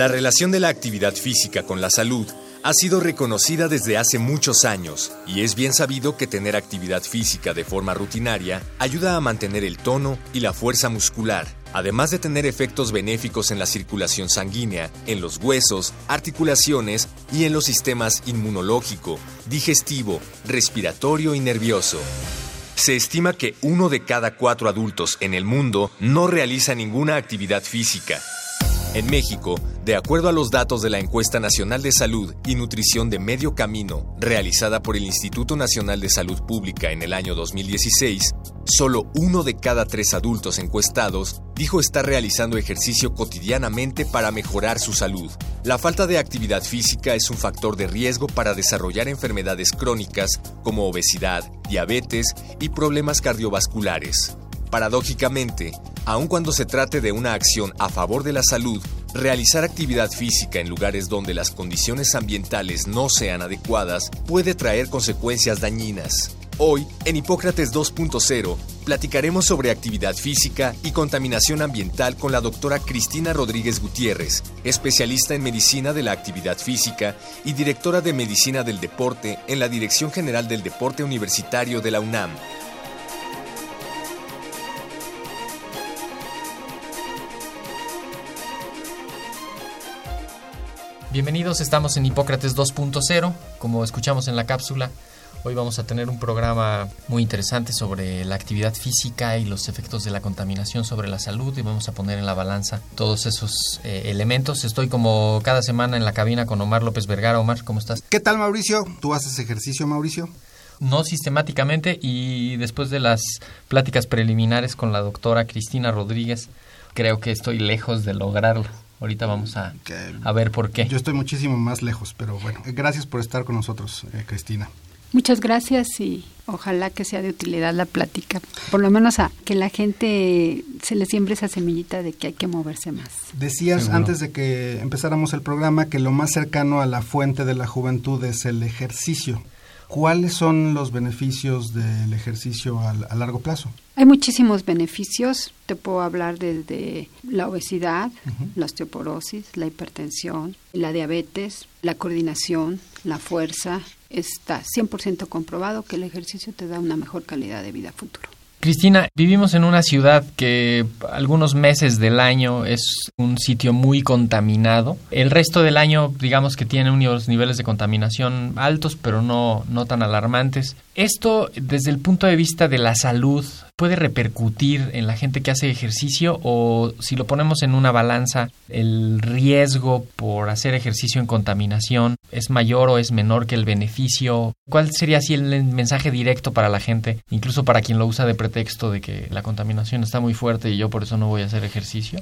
La relación de la actividad física con la salud ha sido reconocida desde hace muchos años y es bien sabido que tener actividad física de forma rutinaria ayuda a mantener el tono y la fuerza muscular, además de tener efectos benéficos en la circulación sanguínea, en los huesos, articulaciones y en los sistemas inmunológico, digestivo, respiratorio y nervioso. Se estima que uno de cada cuatro adultos en el mundo no realiza ninguna actividad física. En México, de acuerdo a los datos de la Encuesta Nacional de Salud y Nutrición de Medio Camino, realizada por el Instituto Nacional de Salud Pública en el año 2016, solo uno de cada tres adultos encuestados dijo estar realizando ejercicio cotidianamente para mejorar su salud. La falta de actividad física es un factor de riesgo para desarrollar enfermedades crónicas como obesidad, diabetes y problemas cardiovasculares. Paradójicamente, aun cuando se trate de una acción a favor de la salud, realizar actividad física en lugares donde las condiciones ambientales no sean adecuadas puede traer consecuencias dañinas. Hoy, en Hipócrates 2.0, platicaremos sobre actividad física y contaminación ambiental con la doctora Cristina Rodríguez Gutiérrez, especialista en medicina de la actividad física y directora de medicina del deporte en la Dirección General del Deporte Universitario de la UNAM. Bienvenidos, estamos en Hipócrates 2.0, como escuchamos en la cápsula. Hoy vamos a tener un programa muy interesante sobre la actividad física y los efectos de la contaminación sobre la salud y vamos a poner en la balanza todos esos eh, elementos. Estoy como cada semana en la cabina con Omar López Vergara. Omar, ¿cómo estás? ¿Qué tal, Mauricio? ¿Tú haces ejercicio, Mauricio? No sistemáticamente y después de las pláticas preliminares con la doctora Cristina Rodríguez, creo que estoy lejos de lograrlo. Ahorita vamos a, a ver por qué. Yo estoy muchísimo más lejos, pero bueno, gracias por estar con nosotros, eh, Cristina. Muchas gracias y ojalá que sea de utilidad la plática, por lo menos a que la gente se le siembre esa semillita de que hay que moverse más. Decías Seguro. antes de que empezáramos el programa que lo más cercano a la fuente de la juventud es el ejercicio. ¿Cuáles son los beneficios del ejercicio a, a largo plazo? Hay muchísimos beneficios, te puedo hablar desde la obesidad, la osteoporosis, la hipertensión, la diabetes, la coordinación, la fuerza. Está 100% comprobado que el ejercicio te da una mejor calidad de vida futuro. Cristina, vivimos en una ciudad que algunos meses del año es un sitio muy contaminado. El resto del año, digamos que tiene unos niveles de contaminación altos, pero no, no tan alarmantes. Esto, desde el punto de vista de la salud, puede repercutir en la gente que hace ejercicio o si lo ponemos en una balanza, el riesgo por hacer ejercicio en contaminación es mayor o es menor que el beneficio. ¿Cuál sería así el mensaje directo para la gente, incluso para quien lo usa de pretexto de que la contaminación está muy fuerte y yo por eso no voy a hacer ejercicio?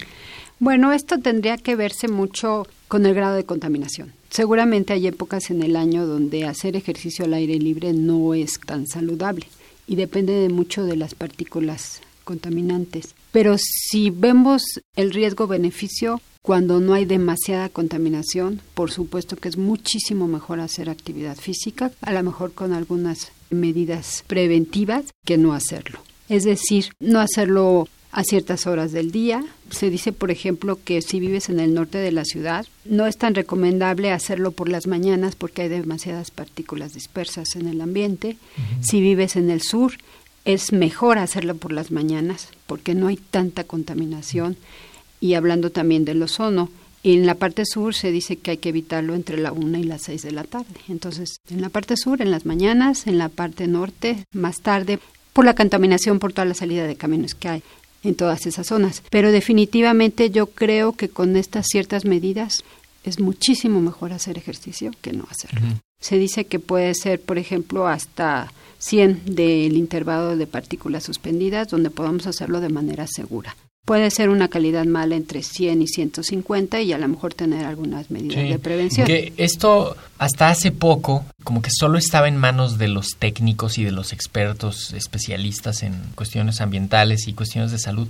Bueno, esto tendría que verse mucho con el grado de contaminación. Seguramente hay épocas en el año donde hacer ejercicio al aire libre no es tan saludable y depende de mucho de las partículas contaminantes. Pero si vemos el riesgo-beneficio, cuando no hay demasiada contaminación, por supuesto que es muchísimo mejor hacer actividad física, a lo mejor con algunas medidas preventivas que no hacerlo. Es decir, no hacerlo a ciertas horas del día. Se dice, por ejemplo, que si vives en el norte de la ciudad, no es tan recomendable hacerlo por las mañanas porque hay demasiadas partículas dispersas en el ambiente. Si vives en el sur, es mejor hacerlo por las mañanas porque no hay tanta contaminación. Y hablando también del ozono, en la parte sur se dice que hay que evitarlo entre la una y las seis de la tarde. Entonces, en la parte sur, en las mañanas, en la parte norte, más tarde, por la contaminación, por toda la salida de caminos que hay en todas esas zonas. Pero definitivamente yo creo que con estas ciertas medidas es muchísimo mejor hacer ejercicio que no hacerlo. Se dice que puede ser, por ejemplo, hasta 100 del intervalo de partículas suspendidas, donde podamos hacerlo de manera segura. Puede ser una calidad mala entre 100 y 150 y a lo mejor tener algunas medidas Sí. de prevención. Que esto hasta hace poco como que solo estaba en manos de los técnicos y de los expertos especialistas en cuestiones ambientales y cuestiones de salud.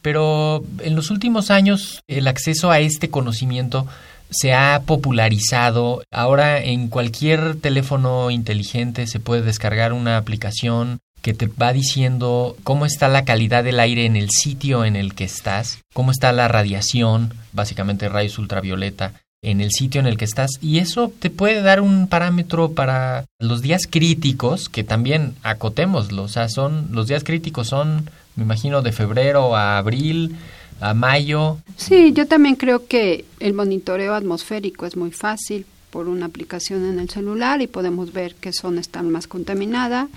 Pero en los últimos años el acceso a este conocimiento se ha popularizado. Ahora en cualquier teléfono inteligente se puede descargar una aplicación que te va diciendo cómo está la calidad del aire en el sitio en el que estás, cómo está la radiación, básicamente rayos ultravioleta, en el sitio en el que estás. Y eso te puede dar un parámetro para los días críticos, que también acotémoslo. O sea, son, los días críticos son, me imagino, de febrero a abril, a mayo. Sí, yo también creo que el monitoreo atmosférico es muy fácil por una aplicación en el celular y podemos ver qué zona está más contaminada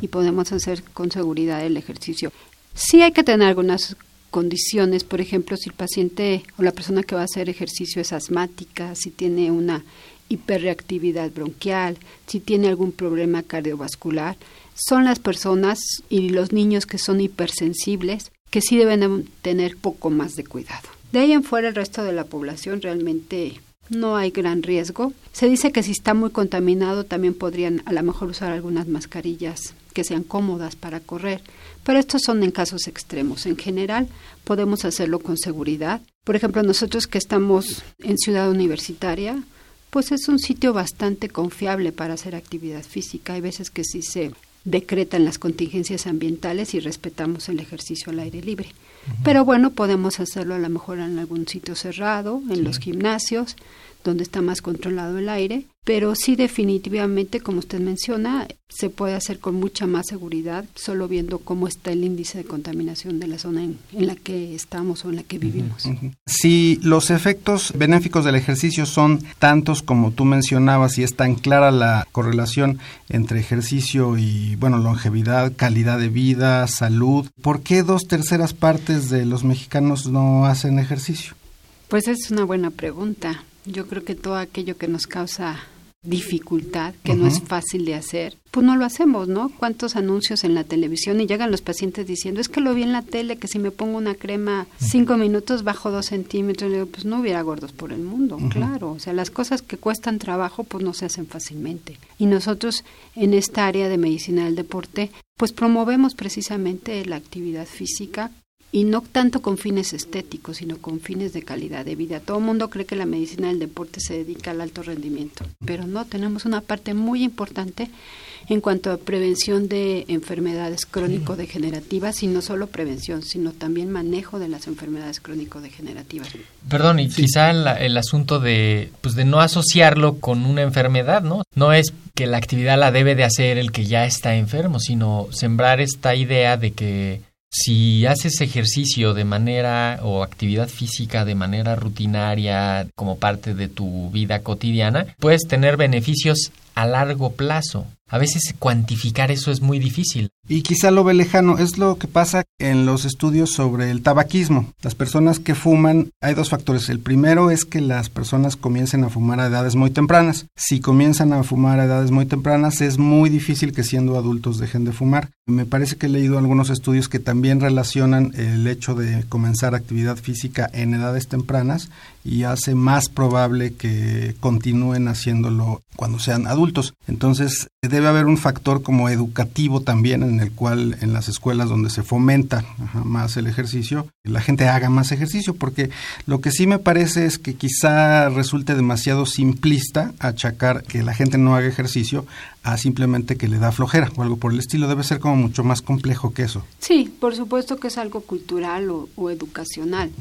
y podemos hacer con seguridad el ejercicio. Sí hay que tener algunas condiciones, por ejemplo, si el paciente o la persona que va a hacer ejercicio es asmática, si tiene una hiperreactividad bronquial, si tiene algún problema cardiovascular, son las personas y los niños que son hipersensibles que sí deben de tener poco más de cuidado. De ahí en fuera el resto de la población realmente no hay gran riesgo. Se dice que si está muy contaminado también podrían a lo mejor usar algunas mascarillas que sean cómodas para correr, pero estos son en casos extremos. En general podemos hacerlo con seguridad. Por ejemplo, nosotros que estamos en Ciudad Universitaria, pues es un sitio bastante confiable para hacer actividad física. Hay veces que sí se decretan las contingencias ambientales y respetamos el ejercicio al aire libre. Pero bueno, podemos hacerlo a lo mejor en algún sitio cerrado, en los gimnasios, donde está más controlado el aire, pero sí definitivamente, como usted menciona, se puede hacer con mucha más seguridad, solo viendo cómo está el índice de contaminación de la zona en, en la que estamos o en la que vivimos. Si los efectos benéficos del ejercicio son tantos como tú mencionabas y es tan clara la correlación entre ejercicio y, bueno, longevidad, calidad de vida, salud, ¿por qué dos terceras partes de los mexicanos no hacen ejercicio? Pues es una buena pregunta. Yo creo que todo aquello que nos causa dificultad, que no es fácil de hacer, pues no lo hacemos, ¿no? ¿Cuántos anuncios en la televisión y llegan los pacientes diciendo, es que lo vi en la tele, que si me pongo una crema cinco minutos bajo dos centímetros, digo, pues no hubiera gordos por el mundo, claro. O sea, las cosas que cuestan trabajo, pues no se hacen fácilmente. Y nosotros en esta área de medicina del deporte, pues promovemos precisamente la actividad física y no tanto con fines estéticos, sino con fines de calidad de vida. Todo el mundo cree que la medicina del deporte se dedica al alto rendimiento, pero no, tenemos una parte muy importante en cuanto a prevención de enfermedades crónico-degenerativas y no solo prevención, sino también manejo de las enfermedades crónico-degenerativas. Perdón, y quizá el, el asunto de, pues de no asociarlo con una enfermedad, ¿no? No es que la actividad la debe de hacer el que ya está enfermo, sino sembrar esta idea de que si haces ejercicio de manera o actividad física de manera rutinaria como parte de tu vida cotidiana, puedes tener beneficios a largo plazo. A veces cuantificar eso es muy difícil. Y quizá lo ve lejano, es lo que pasa en los estudios sobre el tabaquismo. Las personas que fuman, hay dos factores. El primero es que las personas comiencen a fumar a edades muy tempranas. Si comienzan a fumar a edades muy tempranas, es muy difícil que siendo adultos dejen de fumar. Me parece que he leído algunos estudios que también relacionan el hecho de comenzar actividad física en edades tempranas y hace más probable que continúen haciéndolo cuando sean adultos. Entonces, debe haber un factor como educativo también en el cual en las escuelas donde se fomenta más el ejercicio, la gente haga más ejercicio, porque lo que sí me parece es que quizá resulte demasiado simplista achacar que la gente no haga ejercicio a simplemente que le da flojera o algo por el estilo. Debe ser como mucho más complejo que eso. Sí, por supuesto que es algo cultural o, o educacional,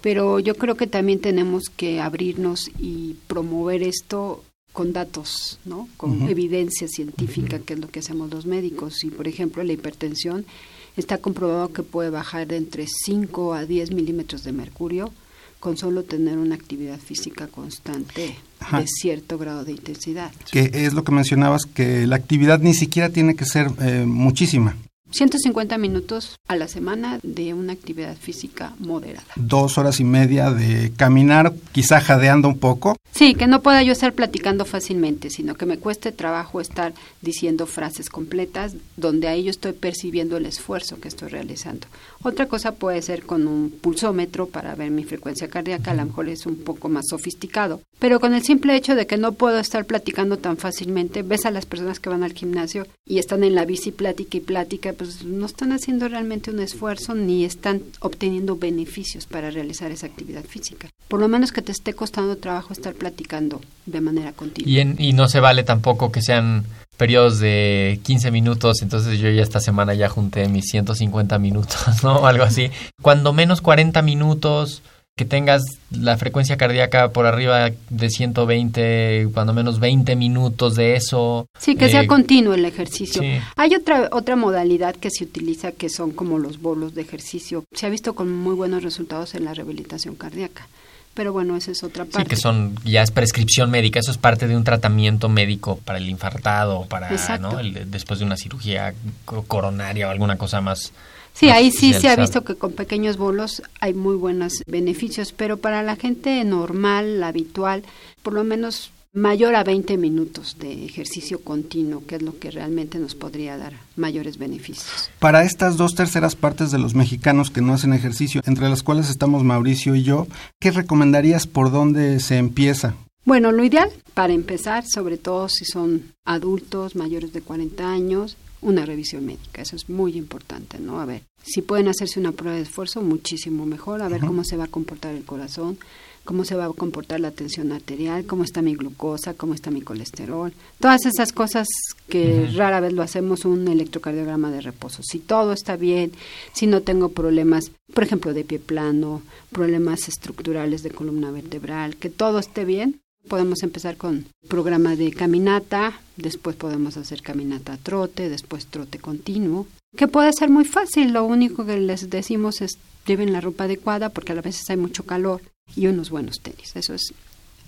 pero yo creo que también tenemos que abrirnos y promover esto con datos, ¿no? Con evidencia científica, que es lo que hacemos los médicos. Y, por ejemplo, la hipertensión está comprobado que puede bajar de entre 5 a 10 milímetros de mercurio con solo tener una actividad física constante Ajá. de cierto grado de intensidad. Que es lo que mencionabas, que la actividad ni siquiera tiene que ser eh, muchísima. 150 minutos a la semana de una actividad física moderada. Dos horas y media de caminar, quizá jadeando un poco. Sí, que no pueda yo estar platicando fácilmente, sino que me cueste trabajo estar diciendo frases completas donde ahí yo estoy percibiendo el esfuerzo que estoy realizando. Otra cosa puede ser con un pulsómetro para ver mi frecuencia cardíaca, a lo mejor es un poco más sofisticado, pero con el simple hecho de que no puedo estar platicando tan fácilmente, ves a las personas que van al gimnasio y están en la bici plática y plática, pues no están haciendo realmente un esfuerzo ni están obteniendo beneficios para realizar esa actividad física. Por lo menos que te esté costando trabajo estar platicando de manera continua. Y, y no se vale tampoco que sean periodos de 15 minutos, entonces yo ya esta semana ya junté mis 150 minutos, ¿no? Algo así. Cuando menos 40 minutos, que tengas la frecuencia cardíaca por arriba de 120, cuando menos 20 minutos de eso. Sí, que sea eh, continuo el ejercicio. Hay otra otra modalidad que se utiliza que son como los bolos de ejercicio. Se ha visto con muy buenos resultados en la rehabilitación cardíaca. Pero bueno, esa es otra parte. Sí, que son, ya es prescripción médica, eso es parte de un tratamiento médico para el infartado, para, ¿no? después de una cirugía coronaria o alguna cosa más. Sí, ahí sí se ha visto que con pequeños bolos hay muy buenos beneficios, pero para la gente normal, habitual, por lo menos mayor a 20 minutos de ejercicio continuo, que es lo que realmente nos podría dar mayores beneficios. Para estas dos terceras partes de los mexicanos que no hacen ejercicio, entre las cuales estamos Mauricio y yo, ¿qué recomendarías por dónde se empieza? Bueno, lo ideal para empezar, sobre todo si son adultos mayores de 40 años, una revisión médica. Eso es muy importante, ¿no? A ver, si pueden hacerse una prueba de esfuerzo, muchísimo mejor, a ver cómo se va a comportar el corazón, cómo se va a comportar la tensión arterial, cómo está mi glucosa, cómo está mi colesterol, todas esas cosas que rara vez lo hacemos un electrocardiograma de reposo. Si todo está bien, si no tengo problemas, por ejemplo, de pie plano, problemas estructurales de columna vertebral, que todo esté bien, podemos empezar con programa de caminata, después podemos hacer caminata trote, después trote continuo, que puede ser muy fácil, lo único que les decimos es lleven la ropa adecuada porque a veces hay mucho calor y unos buenos tenis. Eso es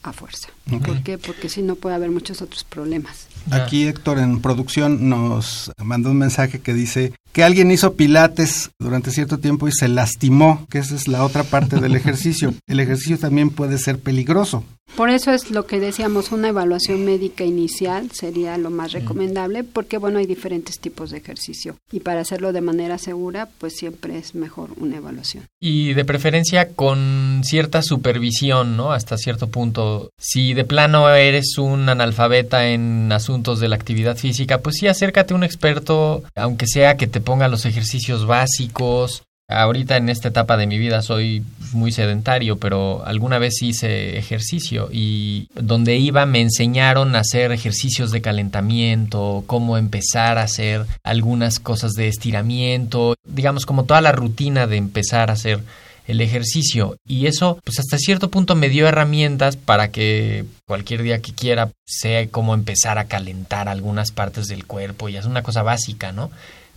a fuerza. ¿Por qué? Porque si no puede haber muchos otros problemas. Aquí Héctor en producción nos mandó un mensaje que dice que alguien hizo pilates durante cierto tiempo y se lastimó, que esa es la otra parte del ejercicio. El ejercicio también puede ser peligroso. Por eso es lo que decíamos, una evaluación médica inicial sería lo más recomendable, porque bueno, hay diferentes tipos de ejercicio y para hacerlo de manera segura, pues siempre es mejor una evaluación. Y de preferencia con cierta supervisión, ¿no? Hasta cierto punto. Si de plano eres un analfabeta en asuntos de la actividad física, pues sí, acércate a un experto, aunque sea que te ponga los ejercicios básicos, Ahorita en esta etapa de mi vida soy muy sedentario, pero alguna vez hice ejercicio y donde iba me enseñaron a hacer ejercicios de calentamiento, cómo empezar a hacer algunas cosas de estiramiento, digamos como toda la rutina de empezar a hacer el ejercicio y eso pues hasta cierto punto me dio herramientas para que cualquier día que quiera sé cómo empezar a calentar algunas partes del cuerpo y es una cosa básica, ¿no?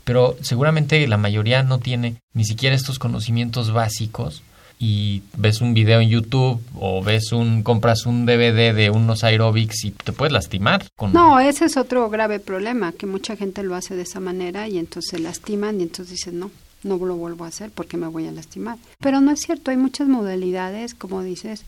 Pero seguramente la mayoría no tiene ni siquiera estos conocimientos básicos y ves un video en YouTube o ves un compras un DVD de unos aerobics y te puedes lastimar. No, ese es otro grave problema, que mucha gente lo hace de esa manera y entonces se lastiman y entonces dicen no, no lo vuelvo a hacer porque me voy a lastimar. Pero no es cierto, hay muchas modalidades, como dices,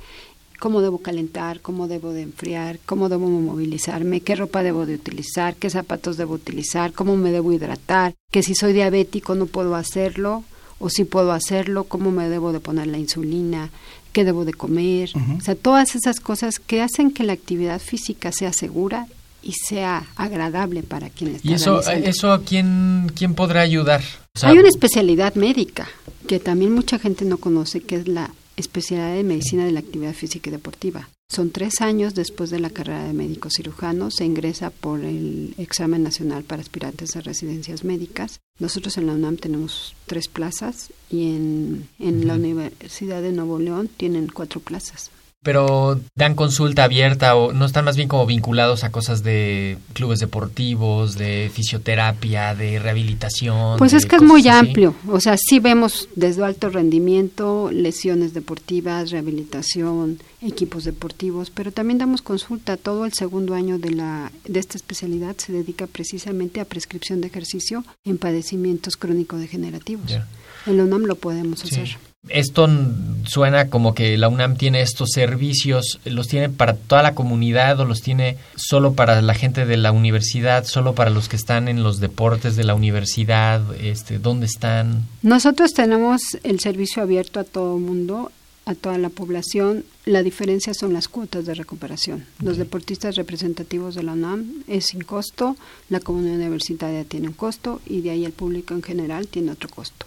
cómo debo calentar, cómo debo de enfriar, cómo debo movilizarme, qué ropa debo de utilizar, qué zapatos debo utilizar, cómo me debo hidratar, que si soy diabético no puedo hacerlo o si puedo hacerlo, cómo me debo de poner la insulina, qué debo de comer, o sea, todas esas cosas que hacen que la actividad física sea segura y sea agradable para quien está ¿Y eso, eso a quién, quién podrá ayudar? Hay una especialidad médica que también mucha gente no conoce, que es la especialidad de medicina de la actividad física y deportiva. Son tres años después de la carrera de médico cirujano, se ingresa por el examen nacional para aspirantes a residencias médicas. Nosotros en la UNAM tenemos tres plazas y en, en la Universidad de Nuevo León tienen cuatro plazas. Pero dan consulta abierta o no están más bien como vinculados a cosas de clubes deportivos, de fisioterapia, de rehabilitación. Pues es que es muy así. amplio, o sea, sí vemos desde alto rendimiento, lesiones deportivas, rehabilitación, equipos deportivos, pero también damos consulta. Todo el segundo año de, la, de esta especialidad se dedica precisamente a prescripción de ejercicio en padecimientos crónico-degenerativos. Ya. En la UNAM lo podemos Sí. hacer. Esto suena como que la UNAM tiene estos servicios, ¿los tiene para toda la comunidad o los tiene solo para la gente de la universidad, solo para los que están en los deportes de la universidad? Este, ¿Dónde están? Nosotros tenemos el servicio abierto a todo el mundo, a toda la población. La diferencia son las cuotas de recuperación. Los deportistas representativos de la UNAM es sin costo, la comunidad universitaria tiene un costo y de ahí el público en general tiene otro costo.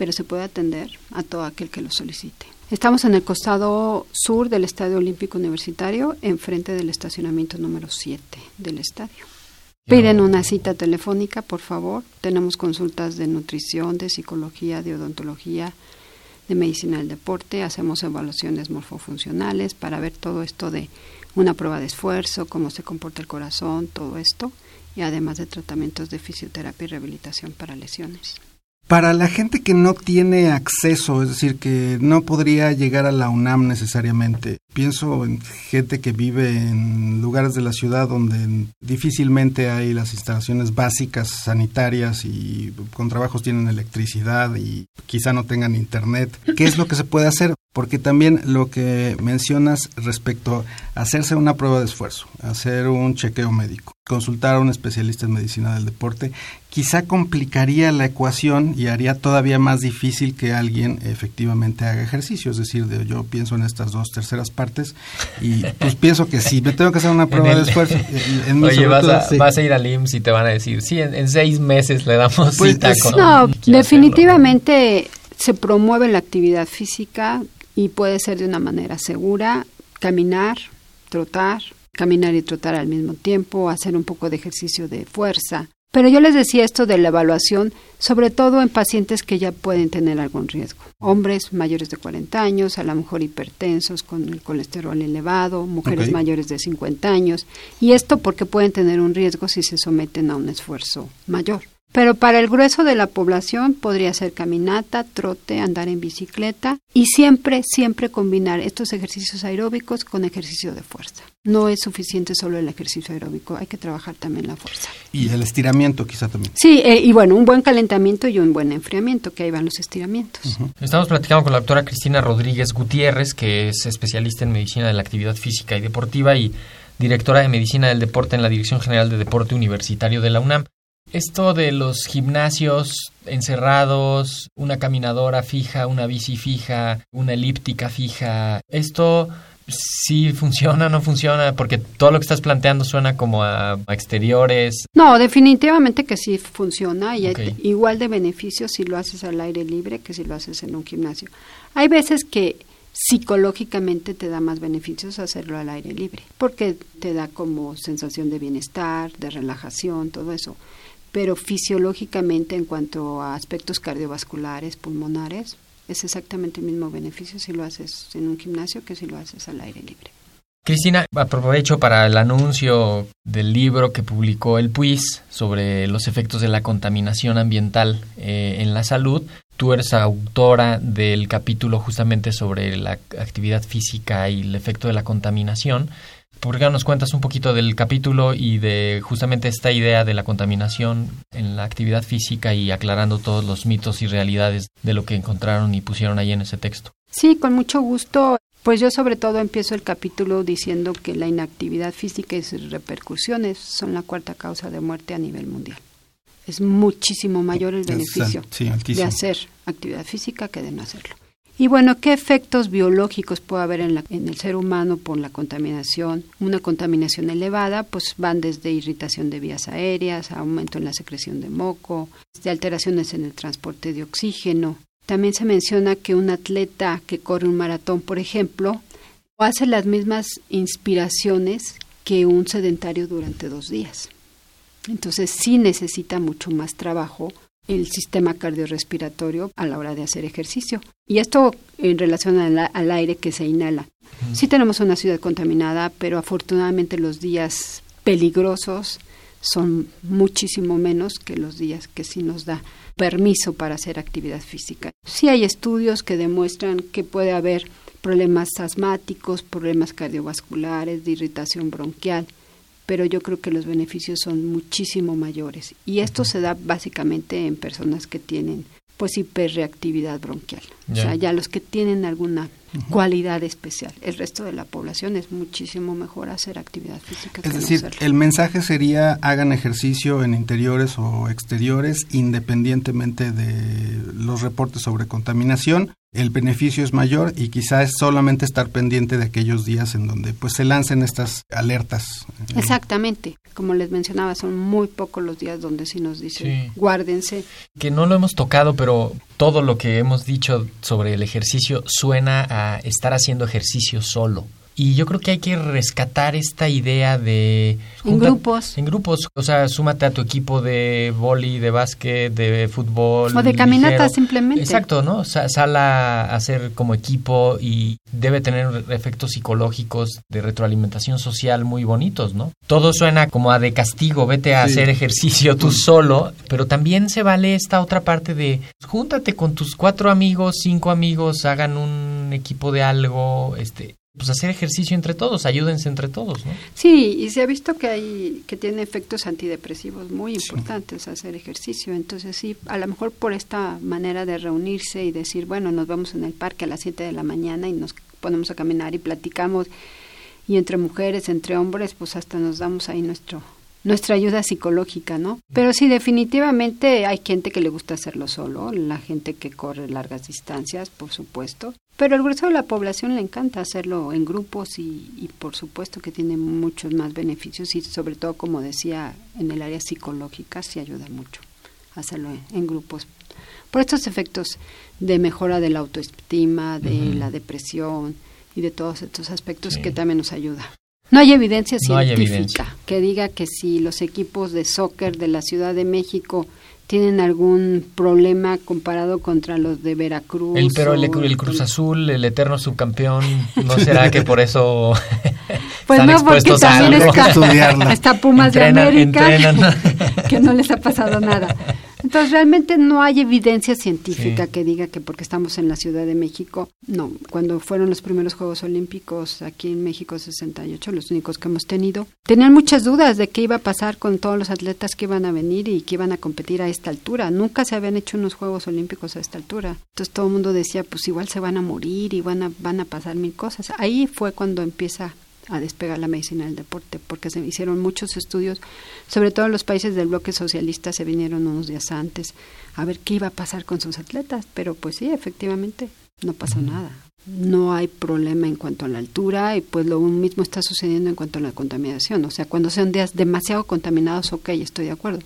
Pero se puede atender a todo aquel que lo solicite. Estamos en el costado sur del Estadio Olímpico Universitario, enfrente del estacionamiento número 7 del estadio. Piden una cita telefónica, por favor. Tenemos consultas de nutrición, de psicología, de odontología, de medicina del deporte. Hacemos evaluaciones morfofuncionales para ver todo esto de una prueba de esfuerzo, cómo se comporta el corazón, todo esto. Y además de tratamientos de fisioterapia y rehabilitación para lesiones. Para la gente que no tiene acceso, es decir, que no podría llegar a la UNAM necesariamente, pienso en gente que vive en lugares de la ciudad donde difícilmente hay las instalaciones básicas sanitarias y con trabajos tienen electricidad y quizá no tengan internet. ¿Qué es lo que se puede hacer? Porque también lo que mencionas respecto a hacerse una prueba de esfuerzo, hacer un chequeo médico, consultar a un especialista en medicina del deporte, quizá complicaría la ecuación y haría todavía más difícil que alguien efectivamente haga ejercicio. Es decir, de- yo pienso en estas dos terceras y pues pienso que si me tengo que hacer una prueba En el- de esfuerzo, en- en- Oye, vas a, sí. vas a ir al IMSS y te van a decir, sí, en, en seis meses le damos Pues, cita es- con... No, definitivamente se promueve la actividad física y puede ser de una manera segura, caminar, trotar, caminar y trotar al mismo tiempo, hacer un poco de ejercicio de fuerza. Pero yo les decía esto de la evaluación, sobre todo en pacientes que ya pueden tener algún riesgo. Hombres mayores de 40 años, a lo mejor hipertensos con el colesterol elevado, mujeres mayores de 50 años, y esto porque pueden tener un riesgo si se someten a un esfuerzo mayor. Pero para el grueso de la población podría ser caminata, trote, andar en bicicleta y siempre, siempre combinar estos ejercicios aeróbicos con ejercicio de fuerza. No es suficiente solo el ejercicio aeróbico, hay que trabajar también la fuerza. Y el estiramiento quizá también. Sí, eh, y bueno, un buen calentamiento y un buen enfriamiento, que ahí van los estiramientos. Estamos platicando con la doctora Cristina Rodríguez Gutiérrez, que es especialista en medicina de la actividad física y deportiva y directora de medicina del deporte en la Dirección General de Deporte Universitario de la UNAM. Esto de los gimnasios encerrados, una caminadora fija, una bici fija, una elíptica fija, esto sí funciona, no funciona, porque todo lo que estás planteando suena como a, a exteriores. No, definitivamente que sí funciona y hay igual de beneficios si lo haces al aire libre que si lo haces en un gimnasio. Hay veces que psicológicamente te da más beneficios hacerlo al aire libre, porque te da como sensación de bienestar, de relajación, todo eso. Pero fisiológicamente en cuanto a aspectos cardiovasculares, pulmonares, es exactamente el mismo beneficio si lo haces en un gimnasio que si lo haces al aire libre. Cristina, aprovecho para el anuncio del libro que publicó el PUIS sobre los efectos de la contaminación ambiental eh, en la salud. Tú eres autora del capítulo justamente sobre la actividad física y el efecto de la contaminación. ¿Por qué no nos cuentas un poquito del capítulo y de justamente esta idea de la contaminación en la actividad física y aclarando todos los mitos y realidades de lo que encontraron y pusieron ahí en ese texto? Sí, con mucho gusto. Pues yo sobre todo empiezo el capítulo diciendo que la inactividad física y sus repercusiones son la cuarta causa de muerte a nivel mundial. Es muchísimo mayor el beneficio sí, de hacer actividad física que de no hacerlo. Y bueno, ¿qué efectos biológicos puede haber en, la- en el ser humano por la contaminación? Una contaminación elevada, pues van desde irritación de vías aéreas, aumento en la secreción de moco, de alteraciones en el transporte de oxígeno. También se menciona que un atleta que corre un maratón, por ejemplo, hace las mismas inspiraciones que un sedentario durante dos días. Entonces sí necesita mucho más trabajo el sistema cardiorrespiratorio a la hora de hacer ejercicio. Y esto en relación al, al aire que se inhala. Sí tenemos una ciudad contaminada, pero afortunadamente los días peligrosos son muchísimo menos que los días que sí nos da permiso para hacer actividad física. Sí hay estudios que demuestran que puede haber problemas asmáticos, problemas cardiovasculares, de irritación bronquial, pero yo creo que los beneficios son muchísimo mayores. Y esto se da básicamente en personas que tienen pues hiperreactividad bronquial. O sea, ya los que tienen alguna cualidad especial. El resto de la población es muchísimo mejor hacer actividad física. Es decir, el mensaje sería hagan ejercicio en interiores o exteriores independientemente de los reportes sobre contaminación el beneficio es mayor y quizás solamente estar pendiente de aquellos días en donde pues se lancen estas alertas. Exactamente, como les mencionaba, son muy pocos los días donde sí nos dicen guárdense. Que no lo hemos tocado, pero todo lo que hemos dicho sobre el ejercicio suena a estar haciendo ejercicio solo. Y yo creo que hay que rescatar esta idea de... en grupos. En grupos. O sea, súmate a tu equipo de vóley, de básquet, de fútbol. O de caminata simplemente. Exacto, ¿no? Sal a hacer como equipo y debe tener efectos psicológicos de retroalimentación social muy bonitos, ¿no? Todo suena como a de castigo, vete a hacer ejercicio tú solo, pero también se vale esta otra parte de júntate con tus cuatro amigos, cinco amigos, hagan un equipo de algo, este, pues hacer ejercicio entre todos, ayúdense entre todos, ¿no? Sí, y se ha visto que hay que tiene efectos antidepresivos muy importantes hacer ejercicio, entonces sí, a lo mejor por esta manera de reunirse y decir, bueno, nos vamos en el parque a las 7 de la mañana y nos ponemos a caminar y platicamos y entre mujeres, entre hombres, pues hasta nos damos ahí nuestro nuestra ayuda psicológica, ¿no? Pero sí, definitivamente hay gente que le gusta hacerlo solo, la gente que corre largas distancias, por supuesto, pero el grueso de la población le encanta hacerlo en grupos y, y, por supuesto que tiene muchos más beneficios y sobre todo, como decía, en el área psicológica sí ayuda mucho hacerlo en, grupos. Por estos efectos de mejora de la autoestima, de la depresión y de todos estos aspectos que también nos ayuda. No hay evidencia científica que diga que si los equipos de soccer de la Ciudad de México tienen algún problema comparado contra los de Veracruz. El, pero el, Cruz Azul, el eterno subcampeón, ¿no será que por eso pues no, porque también está, Pumas de América, que no les ha pasado nada. Entonces, realmente no hay evidencia científica que diga que porque estamos en la Ciudad de México, no. Cuando fueron los primeros Juegos Olímpicos aquí en México 68, los únicos que hemos tenido, tenían muchas dudas de qué iba a pasar con todos los atletas que iban a venir y que iban a competir a esta altura. Nunca se habían hecho unos Juegos Olímpicos a esta altura. Entonces todo el mundo decía, pues igual se van a morir y van a, van a pasar mil cosas. Ahí fue cuando empieza a despegar la medicina del deporte, porque se hicieron muchos estudios, sobre todo en los países del bloque socialista se vinieron unos días antes a ver qué iba a pasar con sus atletas, pero pues sí, efectivamente, no pasó nada. No hay problema en cuanto a la altura y pues lo mismo está sucediendo en cuanto a la contaminación. O sea, cuando sean días demasiado contaminados, ok, estoy de acuerdo.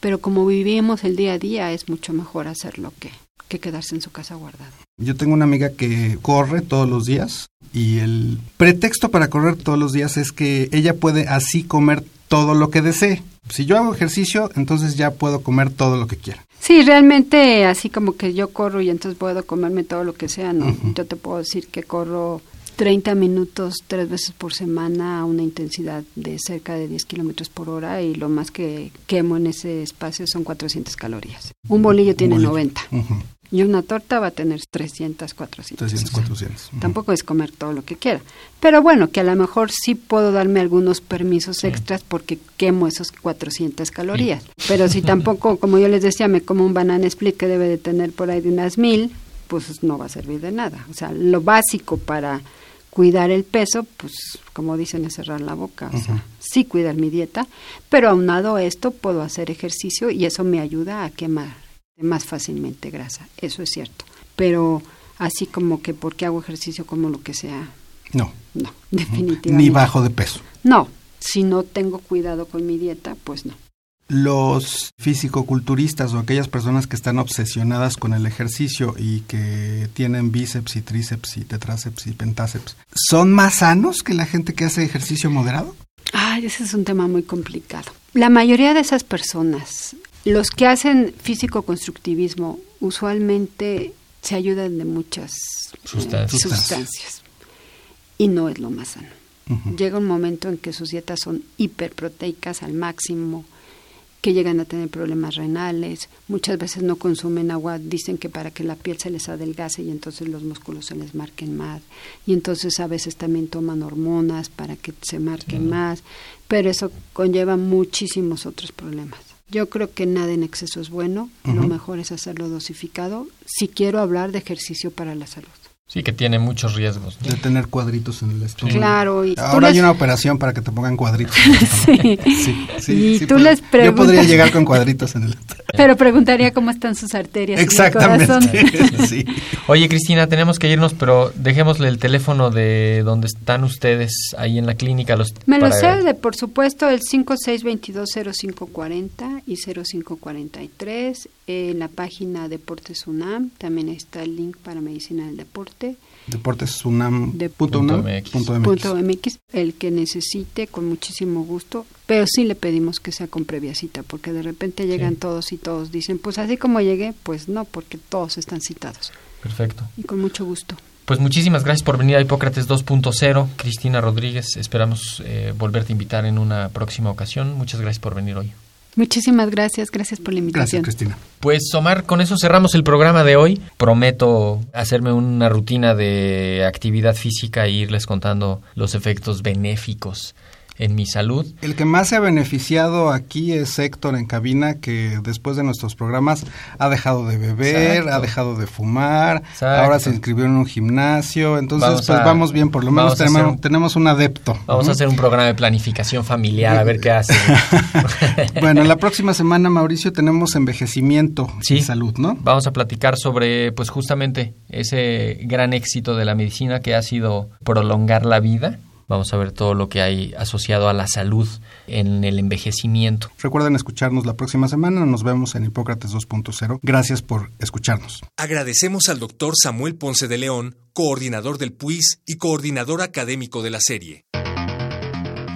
Pero como vivimos el día a día, es mucho mejor hacerlo que, que quedarse en su casa guardado. Yo tengo una amiga que corre todos los días y el pretexto para correr todos los días es que ella puede así comer todo lo que desee. Si yo hago ejercicio, entonces ya puedo comer todo lo que quiera. Sí, realmente así como que yo corro y entonces puedo comerme todo lo que sea, ¿no? Yo te puedo decir que corro 30 minutos tres veces por semana a una intensidad de cerca de 10 kilómetros por hora y lo más que quemo en ese espacio son 400 calorías. Un bolillo tiene 90. Y una torta va a tener 300, 400. 300, 400. Tampoco es comer todo lo que quiera. Pero bueno, que a lo mejor sí puedo darme algunos permisos extras porque quemo esos 400 calorías. Pero si tampoco, como yo les decía, me como un banana split que debe de tener por ahí de unas mil, pues no va a servir de nada. O sea, lo básico para cuidar el peso, pues como dicen es cerrar la boca, o sea, sí cuidar mi dieta, pero aunado a esto puedo hacer ejercicio y eso me ayuda a quemar más fácilmente grasa, eso es cierto. Pero así como que porque hago ejercicio como lo que sea. No. No, definitivamente. Ni bajo de peso. No, si no tengo cuidado con mi dieta, pues no. Los fisicoculturistas o aquellas personas que están obsesionadas con el ejercicio y que tienen bíceps y tríceps y tetráceps y pentáceps, ¿son más sanos que la gente que hace ejercicio moderado? Ay, ese es un tema muy complicado. La mayoría de esas personas Los que hacen físico-constructivismo usualmente se ayudan de muchas eh, Sustancias. y no es lo más sano. Llega un momento en que sus dietas son hiperproteicas al máximo, que llegan a tener problemas renales, muchas veces no consumen agua, dicen que para que la piel se les adelgace y entonces los músculos se les marquen más, y entonces a veces también toman hormonas para que se marquen más, pero eso conlleva muchísimos otros problemas. Yo creo que nada en exceso es bueno, lo mejor es hacerlo dosificado. Si quiero hablar de ejercicio para la salud. Sí, que tiene muchos riesgos. De tener cuadritos en el estómago. Claro, y Ahora hay les- una operación para que te pongan cuadritos. Sí. Sí, sí, Y sí tú puedo. les Yo preguntas- podría llegar con cuadritos en el Pero preguntaría cómo están sus arterias y el Exactamente. corazón. sí. Oye, Cristina, tenemos que irnos, pero dejémosle el teléfono de donde están ustedes ahí en la clínica. Los, Me lo sé, de, por supuesto, el 5622-0540 y 0543. En la página Deportes UNAM también está el link para medicina del deporte. Deportes UNAM. De- punto Punto UNAM, MX. punto MX. Punto MX, el que necesite, con muchísimo gusto, pero sí le pedimos que sea con previa cita, porque de repente llegan Sí. todos y todos dicen, pues así como llegué, pues no, porque todos están citados. Perfecto. Y con mucho gusto. Pues muchísimas gracias por venir a Hipócrates 2.0. Cristina Rodríguez, esperamos eh, volverte a invitar en una próxima ocasión. Muchas gracias por venir hoy. Muchísimas gracias, gracias por la Gracias, invitación. Cristina. Pues Omar, con eso cerramos el programa de hoy. Prometo hacerme una rutina de actividad física e irles contando los efectos benéficos en mi salud. El que más se ha beneficiado aquí es Héctor en cabina, que después de nuestros programas ha dejado de beber, Exacto. ha dejado de fumar, Exacto. ahora se inscribió en un gimnasio, entonces Vamos pues a- vamos bien, por lo menos tenemos, un- tenemos un adepto. Vamos a hacer un programa de planificación familiar, a ver qué hace. bueno, la próxima semana, Mauricio, tenemos envejecimiento Sí. y salud, ¿no? Vamos a platicar sobre, pues justamente, ese gran éxito de la medicina que ha sido prolongar la vida. Vamos a ver todo lo que hay asociado a la salud en el envejecimiento. Recuerden escucharnos la próxima semana, nos vemos en Hipócrates 2.0. Gracias por escucharnos. Agradecemos al doctor Samuel Ponce de León, coordinador del PUIS y coordinador académico de la serie.